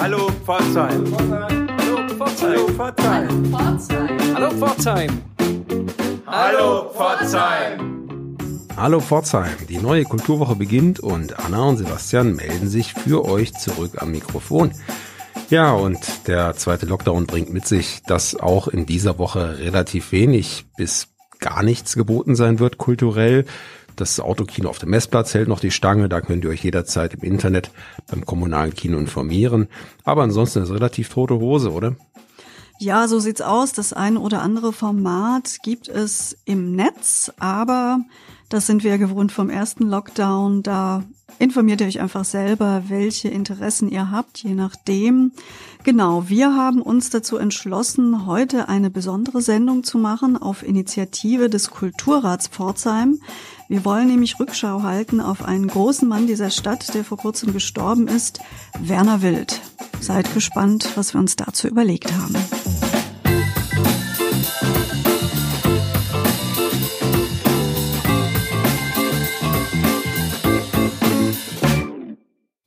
Hallo Pforzheim. Hallo Pforzheim. Hallo Pforzheim. Hallo Pforzheim. Hallo Pforzheim, die neue Kulturwoche beginnt und Anna und Sebastian melden sich für euch zurück am Mikrofon. Ja, und der zweite Lockdown bringt mit sich, dass auch in dieser Woche relativ wenig bis gar nichts geboten sein wird kulturell. Das Autokino auf dem Messplatz hält noch die Stange, da könnt ihr euch jederzeit im Internet beim kommunalen Kino informieren. Aber ansonsten ist relativ tote Hose, oder? Ja, so sieht's aus. Das eine oder andere Format gibt es im Netz, aber das sind wir gewohnt vom ersten Lockdown. Da informiert ihr euch einfach selber, welche Interessen ihr habt, je nachdem. Genau, wir haben uns dazu entschlossen, heute eine besondere Sendung zu machen auf Initiative des Kulturrats Pforzheim. Wir wollen nämlich Rückschau halten auf einen großen Mann dieser Stadt, der vor kurzem gestorben ist, Werner Wild. Seid gespannt, was wir uns dazu überlegt haben.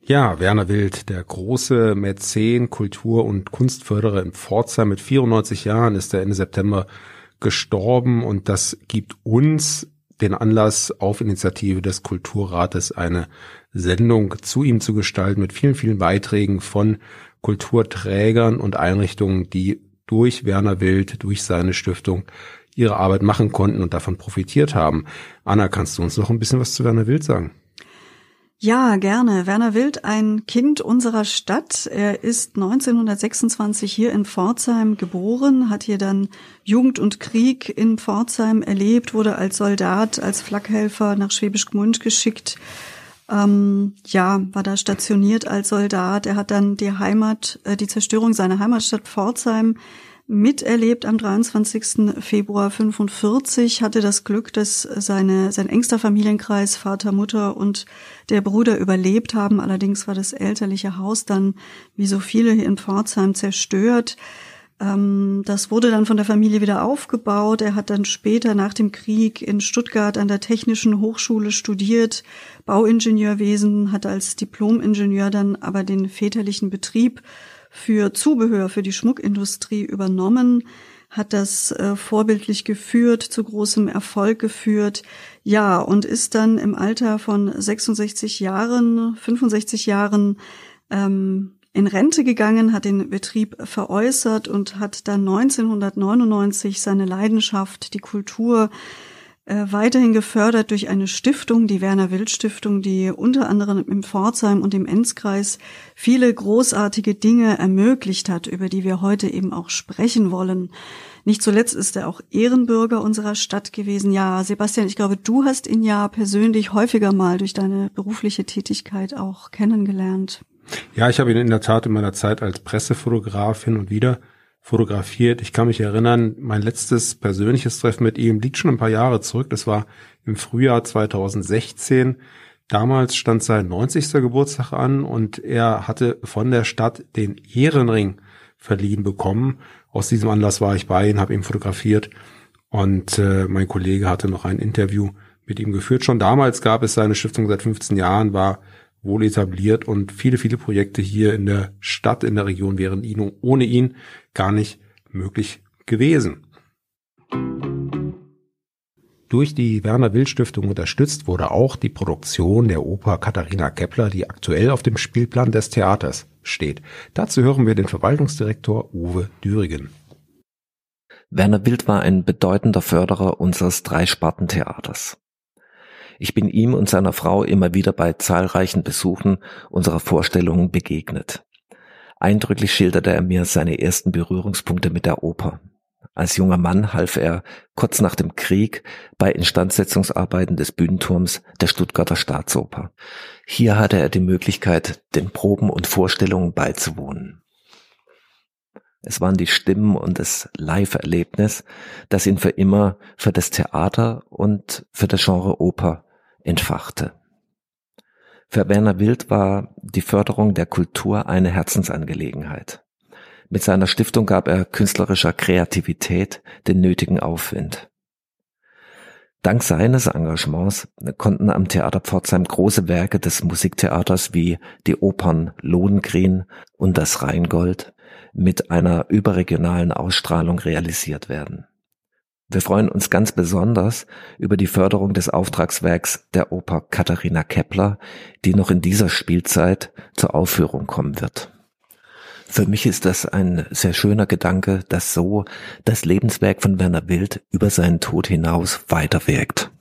Ja, Werner Wild, der große Mäzen, Kultur- und Kunstförderer in Pforzheim mit 94 Jahren ist er Ende September gestorben und das gibt uns den Anlass auf Initiative des Kulturrates eine Sendung zu ihm zu gestalten mit vielen, vielen Beiträgen von Kulturträgern und Einrichtungen, die durch Werner Wild, durch seine Stiftung ihre Arbeit machen konnten und davon profitiert haben. Anna, kannst du uns noch ein bisschen was zu Werner Wild sagen? Ja, gerne. Werner Wild, ein Kind unserer Stadt. Er ist 1926 hier in Pforzheim geboren, hat hier dann Jugend und Krieg in Pforzheim erlebt, wurde als Soldat, als Flakhelfer nach Schwäbisch Gmünd geschickt. Ähm, ja, war da stationiert als Soldat. Er hat dann die Heimat, äh, die Zerstörung seiner Heimatstadt Pforzheim miterlebt am 23. Februar 45, hatte das Glück, dass seine, sein engster Familienkreis, Vater, Mutter und der Bruder überlebt haben. Allerdings war das elterliche Haus dann, wie so viele hier in Pforzheim, zerstört. Ähm, das wurde dann von der Familie wieder aufgebaut. Er hat dann später nach dem Krieg in Stuttgart an der Technischen Hochschule studiert, Bauingenieurwesen, hat als Diplomingenieur dann aber den väterlichen Betrieb für Zubehör für die Schmuckindustrie übernommen, hat das äh, vorbildlich geführt, zu großem Erfolg geführt, ja, und ist dann im Alter von 66 Jahren, 65 Jahren ähm, in Rente gegangen, hat den Betrieb veräußert und hat dann 1999 seine Leidenschaft, die Kultur, äh, weiterhin gefördert durch eine Stiftung, die Werner Wild Stiftung, die unter anderem im Pforzheim und im Enzkreis viele großartige Dinge ermöglicht hat, über die wir heute eben auch sprechen wollen. Nicht zuletzt ist er auch Ehrenbürger unserer Stadt gewesen. Ja, Sebastian, ich glaube, du hast ihn ja persönlich häufiger mal durch deine berufliche Tätigkeit auch kennengelernt. Ja, ich habe ihn in der Tat in meiner Zeit als Pressefotograf hin und wieder fotografiert. Ich kann mich erinnern, mein letztes persönliches Treffen mit ihm liegt schon ein paar Jahre zurück. Das war im Frühjahr 2016. Damals stand sein 90. Geburtstag an und er hatte von der Stadt den Ehrenring verliehen bekommen. Aus diesem Anlass war ich bei ihm, habe ihn fotografiert und äh, mein Kollege hatte noch ein Interview mit ihm geführt. Schon damals gab es seine Stiftung seit 15 Jahren, war wohl etabliert und viele, viele Projekte hier in der Stadt, in der Region wären ihn, ohne ihn gar nicht möglich gewesen. Durch die Werner Will Stiftung unterstützt wurde auch die Produktion der Oper Katharina Kepler, die aktuell auf dem Spielplan des Theaters steht. Dazu hören wir den Verwaltungsdirektor Uwe Dürigen. Werner Wild war ein bedeutender Förderer unseres Dreispartentheaters. Ich bin ihm und seiner Frau immer wieder bei zahlreichen Besuchen unserer Vorstellungen begegnet. Eindrücklich schilderte er mir seine ersten Berührungspunkte mit der Oper. Als junger Mann half er kurz nach dem Krieg bei Instandsetzungsarbeiten des Bühnenturms der Stuttgarter Staatsoper. Hier hatte er die Möglichkeit, den Proben und Vorstellungen beizuwohnen. Es waren die Stimmen und das Live-Erlebnis, das ihn für immer für das Theater und für das Genre Oper entfachte. Für Werner Wild war die Förderung der Kultur eine Herzensangelegenheit. Mit seiner Stiftung gab er künstlerischer Kreativität den nötigen Aufwind. Dank seines Engagements konnten am Theater Pforzheim große Werke des Musiktheaters wie die Opern Lohengrin und das Rheingold mit einer überregionalen Ausstrahlung realisiert werden. Wir freuen uns ganz besonders über die Förderung des Auftragswerks der Oper Katharina Kepler, die noch in dieser Spielzeit zur Aufführung kommen wird. Für mich ist das ein sehr schöner Gedanke, dass so das Lebenswerk von Werner Wild über seinen Tod hinaus weiterwirkt.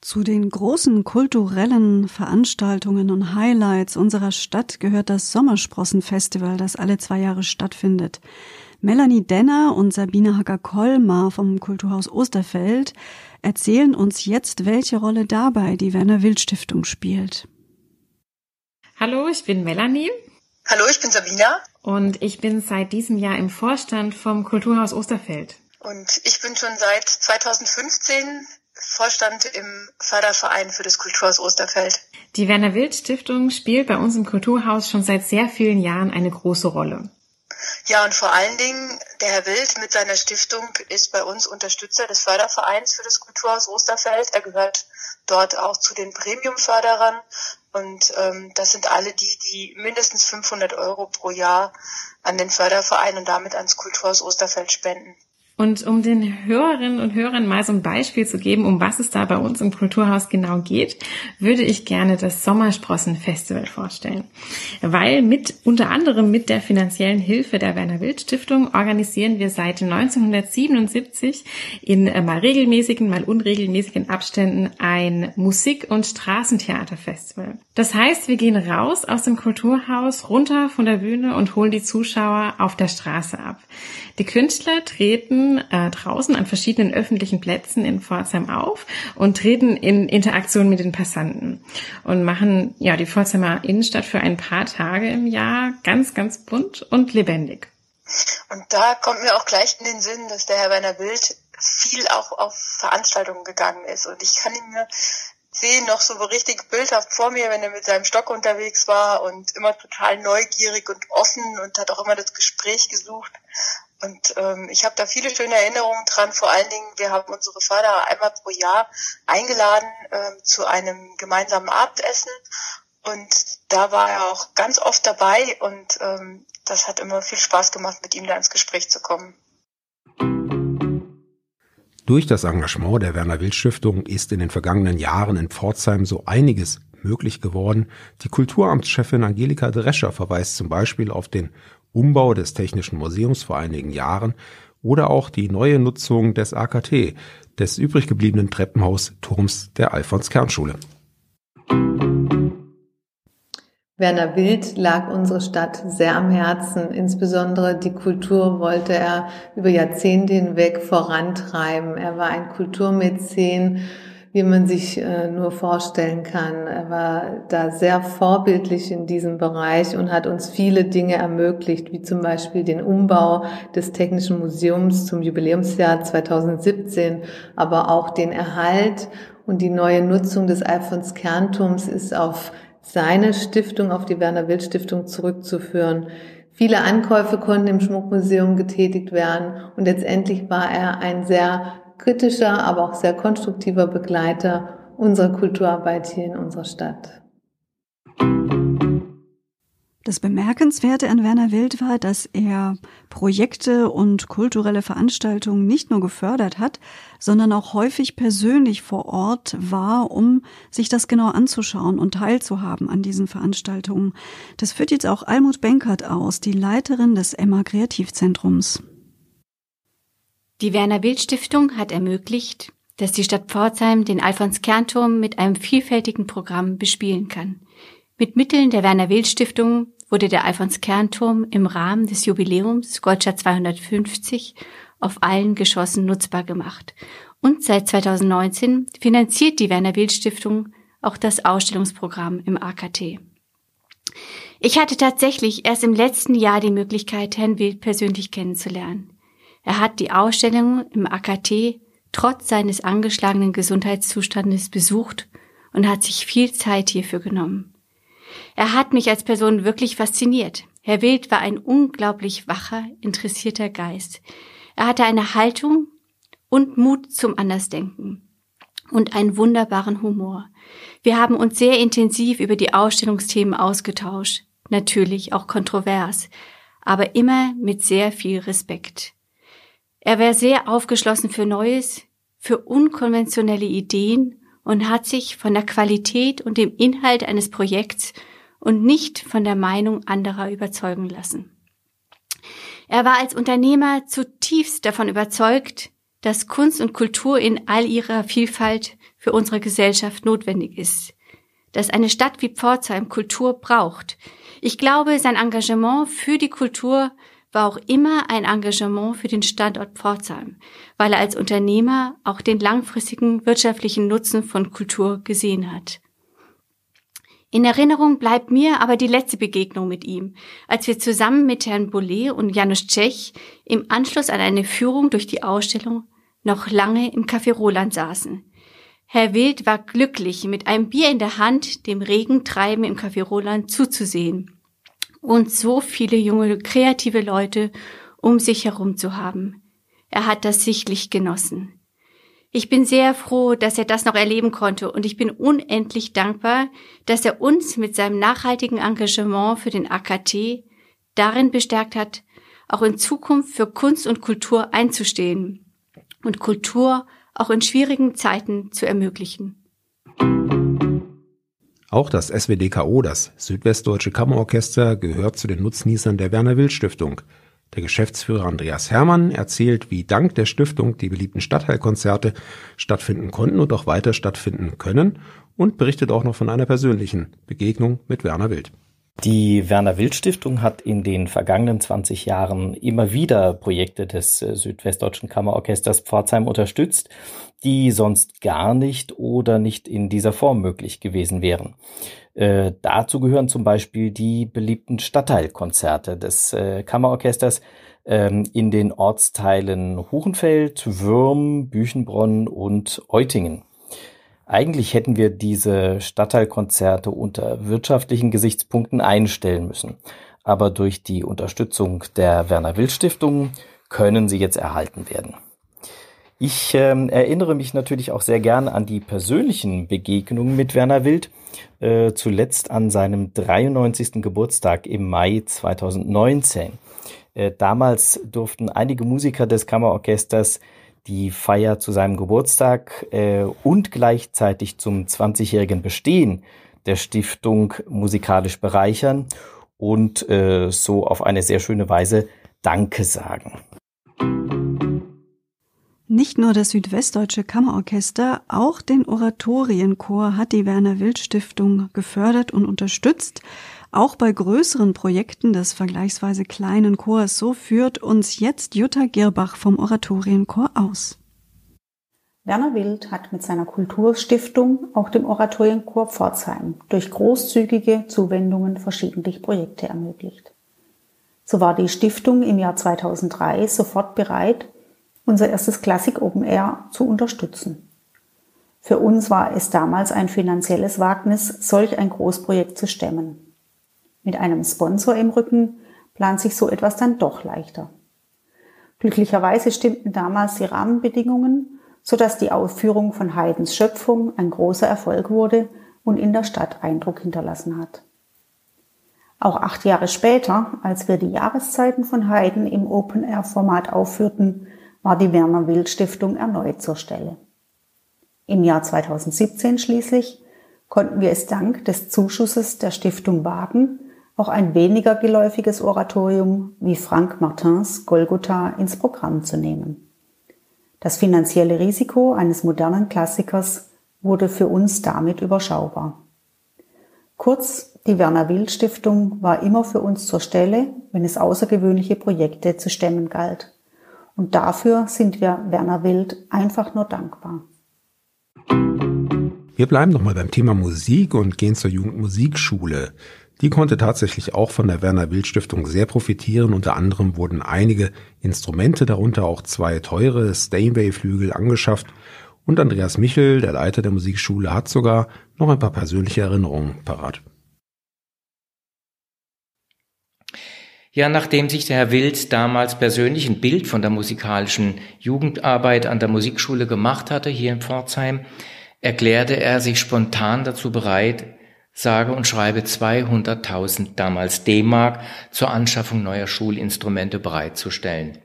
Zu den großen kulturellen Veranstaltungen und Highlights unserer Stadt gehört das Sommersprossenfestival, das alle zwei Jahre stattfindet. Melanie Denner und Sabine Hacker-Kollmar vom Kulturhaus Osterfeld erzählen uns jetzt, welche Rolle dabei die Werner Wild Stiftung spielt. Hallo, ich bin Melanie. Hallo, ich bin Sabina. Und ich bin seit diesem Jahr im Vorstand vom Kulturhaus Osterfeld. Und ich bin schon seit 2015 Vorstand im Förderverein für das Kulturhaus Osterfeld. Die Werner Wild Stiftung spielt bei uns im Kulturhaus schon seit sehr vielen Jahren eine große Rolle. Ja, und vor allen Dingen, der Herr Wild mit seiner Stiftung ist bei uns Unterstützer des Fördervereins für das Kulturhaus Osterfeld. Er gehört dort auch zu den Premium-Förderern. Und ähm, das sind alle die, die mindestens 500 Euro pro Jahr an den Förderverein und damit ans Kulturhaus Osterfeld spenden. Und um den Hörerinnen und Hörern mal so ein Beispiel zu geben, um was es da bei uns im Kulturhaus genau geht, würde ich gerne das Sommersprossen-Festival vorstellen. Weil mit, unter anderem mit der finanziellen Hilfe der Werner Wild Stiftung organisieren wir seit 1977 in äh, mal regelmäßigen, mal unregelmäßigen Abständen ein Musik- und Straßentheaterfestival. Das heißt, wir gehen raus aus dem Kulturhaus, runter von der Bühne und holen die Zuschauer auf der Straße ab. Die Künstler treten äh, draußen an verschiedenen öffentlichen Plätzen in Pforzheim auf und treten in Interaktion mit den Passanten und machen ja die Pforzheimer Innenstadt für ein paar Tage im Jahr ganz, ganz bunt und lebendig. Und da kommt mir auch gleich in den Sinn, dass der Herr Werner Bild viel auch auf Veranstaltungen gegangen ist. Und ich kann ihn mir sehen noch so richtig bildhaft vor mir, wenn er mit seinem Stock unterwegs war und immer total neugierig und offen und hat auch immer das Gespräch gesucht. Und ähm, ich habe da viele schöne Erinnerungen dran. Vor allen Dingen, wir haben unsere Förderer einmal pro Jahr eingeladen ähm, zu einem gemeinsamen Abendessen. Und da war er auch ganz oft dabei und ähm, das hat immer viel Spaß gemacht, mit ihm da ins Gespräch zu kommen. Durch das Engagement der Werner Wild Stiftung ist in den vergangenen Jahren in Pforzheim so einiges möglich geworden. Die Kulturamtschefin Angelika Drescher verweist zum Beispiel auf den Umbau des Technischen Museums vor einigen Jahren oder auch die neue Nutzung des AKT, des übrig gebliebenen Treppenhausturms der Alfons Kernschule. Werner Wild lag unsere Stadt sehr am Herzen. Insbesondere die Kultur wollte er über Jahrzehnte hinweg vorantreiben. Er war ein Kulturmäzen wie man sich äh, nur vorstellen kann. Er war da sehr vorbildlich in diesem Bereich und hat uns viele Dinge ermöglicht, wie zum Beispiel den Umbau des Technischen Museums zum Jubiläumsjahr 2017, aber auch den Erhalt und die neue Nutzung des Alfons Kernturms ist auf seine Stiftung, auf die Werner Wild Stiftung zurückzuführen. Viele Ankäufe konnten im Schmuckmuseum getätigt werden und letztendlich war er ein sehr kritischer, aber auch sehr konstruktiver Begleiter unserer Kulturarbeit hier in unserer Stadt. Das Bemerkenswerte an Werner Wild war, dass er Projekte und kulturelle Veranstaltungen nicht nur gefördert hat, sondern auch häufig persönlich vor Ort war, um sich das genau anzuschauen und teilzuhaben an diesen Veranstaltungen. Das führt jetzt auch Almut Benkert aus, die Leiterin des Emma Kreativzentrums. Die Werner Wild Stiftung hat ermöglicht, dass die Stadt Pforzheim den Alfons Kernturm mit einem vielfältigen Programm bespielen kann. Mit Mitteln der Werner Wild Stiftung wurde der Alfons Kernturm im Rahmen des Jubiläums Goldstadt 250 auf allen Geschossen nutzbar gemacht. Und seit 2019 finanziert die Werner Wild Stiftung auch das Ausstellungsprogramm im AKT. Ich hatte tatsächlich erst im letzten Jahr die Möglichkeit, Herrn Wild persönlich kennenzulernen. Er hat die Ausstellung im AKT trotz seines angeschlagenen Gesundheitszustandes besucht und hat sich viel Zeit hierfür genommen. Er hat mich als Person wirklich fasziniert. Herr Wild war ein unglaublich wacher, interessierter Geist. Er hatte eine Haltung und Mut zum Andersdenken und einen wunderbaren Humor. Wir haben uns sehr intensiv über die Ausstellungsthemen ausgetauscht, natürlich auch kontrovers, aber immer mit sehr viel Respekt. Er war sehr aufgeschlossen für Neues, für unkonventionelle Ideen und hat sich von der Qualität und dem Inhalt eines Projekts und nicht von der Meinung anderer überzeugen lassen. Er war als Unternehmer zutiefst davon überzeugt, dass Kunst und Kultur in all ihrer Vielfalt für unsere Gesellschaft notwendig ist, dass eine Stadt wie Pforzheim Kultur braucht. Ich glaube, sein Engagement für die Kultur war auch immer ein Engagement für den Standort Pforzheim, weil er als Unternehmer auch den langfristigen wirtschaftlichen Nutzen von Kultur gesehen hat. In Erinnerung bleibt mir aber die letzte Begegnung mit ihm, als wir zusammen mit Herrn Bollet und Janusz Tschech im Anschluss an eine Führung durch die Ausstellung noch lange im Café Roland saßen. Herr Wild war glücklich, mit einem Bier in der Hand dem Regentreiben im Café Roland zuzusehen und so viele junge, kreative Leute um sich herum zu haben. Er hat das sichtlich genossen. Ich bin sehr froh, dass er das noch erleben konnte und ich bin unendlich dankbar, dass er uns mit seinem nachhaltigen Engagement für den AKT darin bestärkt hat, auch in Zukunft für Kunst und Kultur einzustehen und Kultur auch in schwierigen Zeiten zu ermöglichen. Auch das SWDKO, das Südwestdeutsche Kammerorchester, gehört zu den Nutznießern der Werner Wild Stiftung. Der Geschäftsführer Andreas Hermann erzählt, wie dank der Stiftung die beliebten Stadtteilkonzerte stattfinden konnten und auch weiter stattfinden können und berichtet auch noch von einer persönlichen Begegnung mit Werner Wild. Die Werner Wild Stiftung hat in den vergangenen 20 Jahren immer wieder Projekte des äh, Südwestdeutschen Kammerorchesters Pforzheim unterstützt, die sonst gar nicht oder nicht in dieser Form möglich gewesen wären. Äh, dazu gehören zum Beispiel die beliebten Stadtteilkonzerte des äh, Kammerorchesters ähm, in den Ortsteilen Huchenfeld, Würm, Büchenbronn und Eutingen. Eigentlich hätten wir diese Stadtteilkonzerte unter wirtschaftlichen Gesichtspunkten einstellen müssen. Aber durch die Unterstützung der Werner Wild Stiftung können sie jetzt erhalten werden. Ich äh, erinnere mich natürlich auch sehr gern an die persönlichen Begegnungen mit Werner Wild, äh, zuletzt an seinem 93. Geburtstag im Mai 2019. Äh, damals durften einige Musiker des Kammerorchesters die Feier zu seinem Geburtstag äh, und gleichzeitig zum 20-jährigen Bestehen der Stiftung musikalisch bereichern und äh, so auf eine sehr schöne Weise Danke sagen. Nicht nur das Südwestdeutsche Kammerorchester, auch den Oratorienchor hat die Werner Wild Stiftung gefördert und unterstützt. Auch bei größeren Projekten des vergleichsweise kleinen Chors, so führt uns jetzt Jutta Girbach vom Oratorienchor aus. Werner Wild hat mit seiner Kulturstiftung auch dem Oratorienchor Pforzheim durch großzügige Zuwendungen verschiedentlich Projekte ermöglicht. So war die Stiftung im Jahr 2003 sofort bereit, unser erstes Klassik Open Air zu unterstützen. Für uns war es damals ein finanzielles Wagnis, solch ein Großprojekt zu stemmen. Mit einem Sponsor im Rücken plant sich so etwas dann doch leichter. Glücklicherweise stimmten damals die Rahmenbedingungen, sodass die Aufführung von Haydns Schöpfung ein großer Erfolg wurde und in der Stadt Eindruck hinterlassen hat. Auch acht Jahre später, als wir die Jahreszeiten von Haydn im Open-Air-Format aufführten, war die Werner Wild Stiftung erneut zur Stelle. Im Jahr 2017 schließlich konnten wir es dank des Zuschusses der Stiftung wagen, auch ein weniger geläufiges Oratorium wie Frank Martins Golgotha ins Programm zu nehmen. Das finanzielle Risiko eines modernen Klassikers wurde für uns damit überschaubar. Kurz, die Werner Wild Stiftung war immer für uns zur Stelle, wenn es außergewöhnliche Projekte zu stemmen galt. Und dafür sind wir Werner Wild einfach nur dankbar. Wir bleiben nochmal beim Thema Musik und gehen zur Jugendmusikschule. Die konnte tatsächlich auch von der Werner Wild Stiftung sehr profitieren. Unter anderem wurden einige Instrumente, darunter auch zwei teure Steinway-Flügel angeschafft. Und Andreas Michel, der Leiter der Musikschule, hat sogar noch ein paar persönliche Erinnerungen parat. Ja, nachdem sich der Herr Wild damals persönlich ein Bild von der musikalischen Jugendarbeit an der Musikschule gemacht hatte, hier in Pforzheim, erklärte er sich spontan dazu bereit, sage und schreibe 200.000 damals D-Mark zur Anschaffung neuer Schulinstrumente bereitzustellen.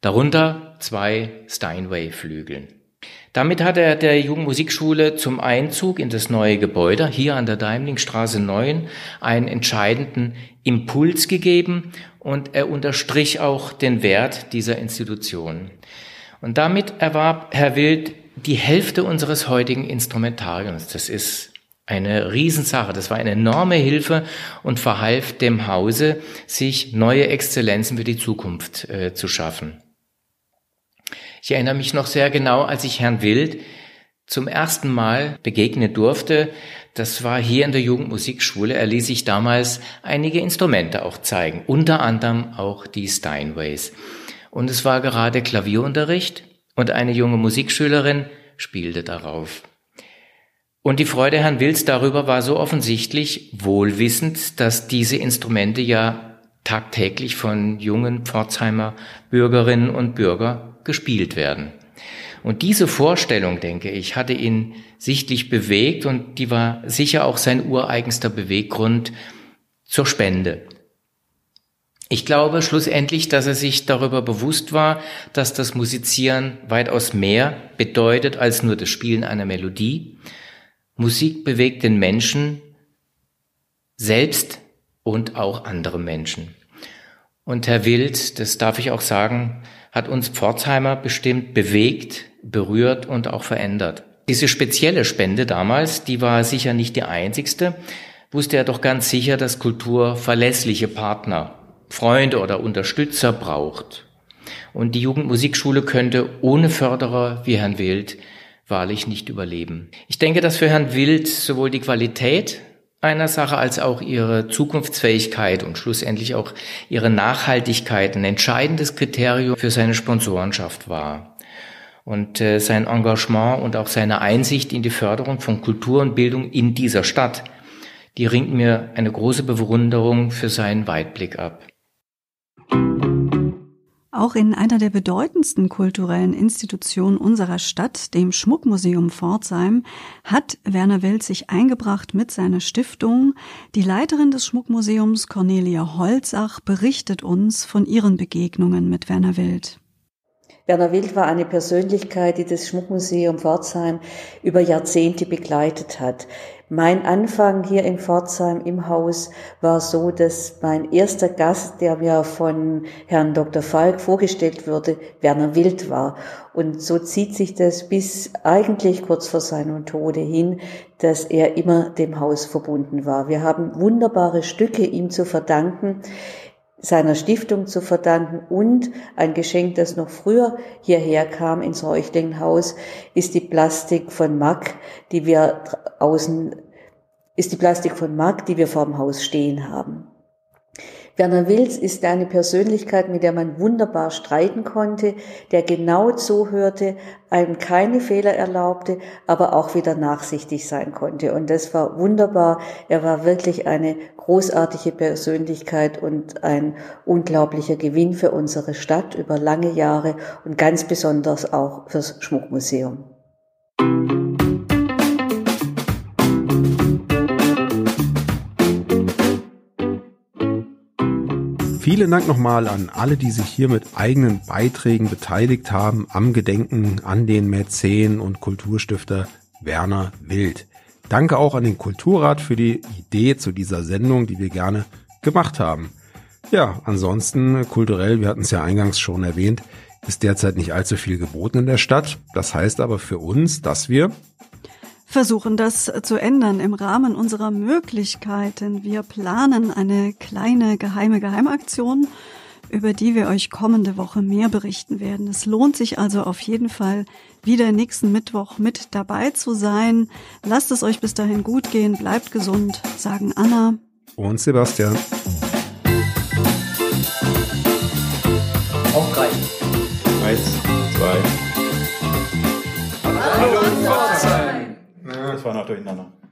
Darunter zwei Steinway-Flügeln. Damit hat er der Jugendmusikschule zum Einzug in das neue Gebäude hier an der Daimlingstraße 9 einen entscheidenden Impuls gegeben und er unterstrich auch den Wert dieser Institution. Und damit erwarb Herr Wild die Hälfte unseres heutigen Instrumentariums. Das ist eine Riesensache. Das war eine enorme Hilfe und verhalf dem Hause, sich neue Exzellenzen für die Zukunft äh, zu schaffen. Ich erinnere mich noch sehr genau, als ich Herrn Wild zum ersten Mal begegnen durfte. Das war hier in der Jugendmusikschule. Er ließ sich damals einige Instrumente auch zeigen, unter anderem auch die Steinways. Und es war gerade Klavierunterricht und eine junge Musikschülerin spielte darauf. Und die Freude Herrn Wills darüber war so offensichtlich, wohlwissend, dass diese Instrumente ja tagtäglich von jungen Pforzheimer Bürgerinnen und Bürger gespielt werden. Und diese Vorstellung, denke ich, hatte ihn sichtlich bewegt und die war sicher auch sein ureigenster Beweggrund zur Spende. Ich glaube schlussendlich, dass er sich darüber bewusst war, dass das Musizieren weitaus mehr bedeutet als nur das Spielen einer Melodie. Musik bewegt den Menschen selbst und auch andere Menschen. Und Herr Wild, das darf ich auch sagen, hat uns Pforzheimer bestimmt bewegt, berührt und auch verändert. Diese spezielle Spende damals, die war sicher nicht die einzigste, wusste er doch ganz sicher, dass Kultur verlässliche Partner, Freunde oder Unterstützer braucht. Und die Jugendmusikschule könnte ohne Förderer wie Herrn Wild wahrlich nicht überleben. Ich denke, dass für Herrn Wild sowohl die Qualität einer Sache als auch ihre Zukunftsfähigkeit und schlussendlich auch ihre Nachhaltigkeit ein entscheidendes Kriterium für seine Sponsorenschaft war. Und äh, sein Engagement und auch seine Einsicht in die Förderung von Kultur und Bildung in dieser Stadt, die ringt mir eine große Bewunderung für seinen Weitblick ab. Auch in einer der bedeutendsten kulturellen Institutionen unserer Stadt, dem Schmuckmuseum Pforzheim, hat Werner Wild sich eingebracht mit seiner Stiftung. Die Leiterin des Schmuckmuseums, Cornelia Holzach, berichtet uns von ihren Begegnungen mit Werner Wild. Werner Wild war eine Persönlichkeit, die das Schmuckmuseum Pforzheim über Jahrzehnte begleitet hat. Mein Anfang hier in Pforzheim im Haus war so, dass mein erster Gast, der mir von Herrn Dr. Falk vorgestellt wurde, Werner Wild war. Und so zieht sich das bis eigentlich kurz vor seinem Tode hin, dass er immer dem Haus verbunden war. Wir haben wunderbare Stücke ihm zu verdanken seiner Stiftung zu verdanken und ein Geschenk, das noch früher hierher kam ins Reuchtlinghaus, ist die Plastik von Mack, die wir außen, ist die Plastik von Mack, die wir vor dem Haus stehen haben. Werner Wills ist eine Persönlichkeit, mit der man wunderbar streiten konnte, der genau zuhörte, einem keine Fehler erlaubte, aber auch wieder nachsichtig sein konnte. Und das war wunderbar. Er war wirklich eine großartige Persönlichkeit und ein unglaublicher Gewinn für unsere Stadt über lange Jahre und ganz besonders auch fürs Schmuckmuseum. Vielen Dank nochmal an alle, die sich hier mit eigenen Beiträgen beteiligt haben am Gedenken an den Mäzen und Kulturstifter Werner Wild. Danke auch an den Kulturrat für die Idee zu dieser Sendung, die wir gerne gemacht haben. Ja, ansonsten kulturell, wir hatten es ja eingangs schon erwähnt, ist derzeit nicht allzu viel geboten in der Stadt. Das heißt aber für uns, dass wir versuchen das zu ändern im Rahmen unserer Möglichkeiten. Wir planen eine kleine geheime Geheimaktion, über die wir euch kommende Woche mehr berichten werden. Es lohnt sich also auf jeden Fall wieder nächsten Mittwoch mit dabei zu sein. Lasst es euch bis dahin gut gehen, bleibt gesund, sagen Anna und Sebastian. Hallo, Hallo Pforzheim!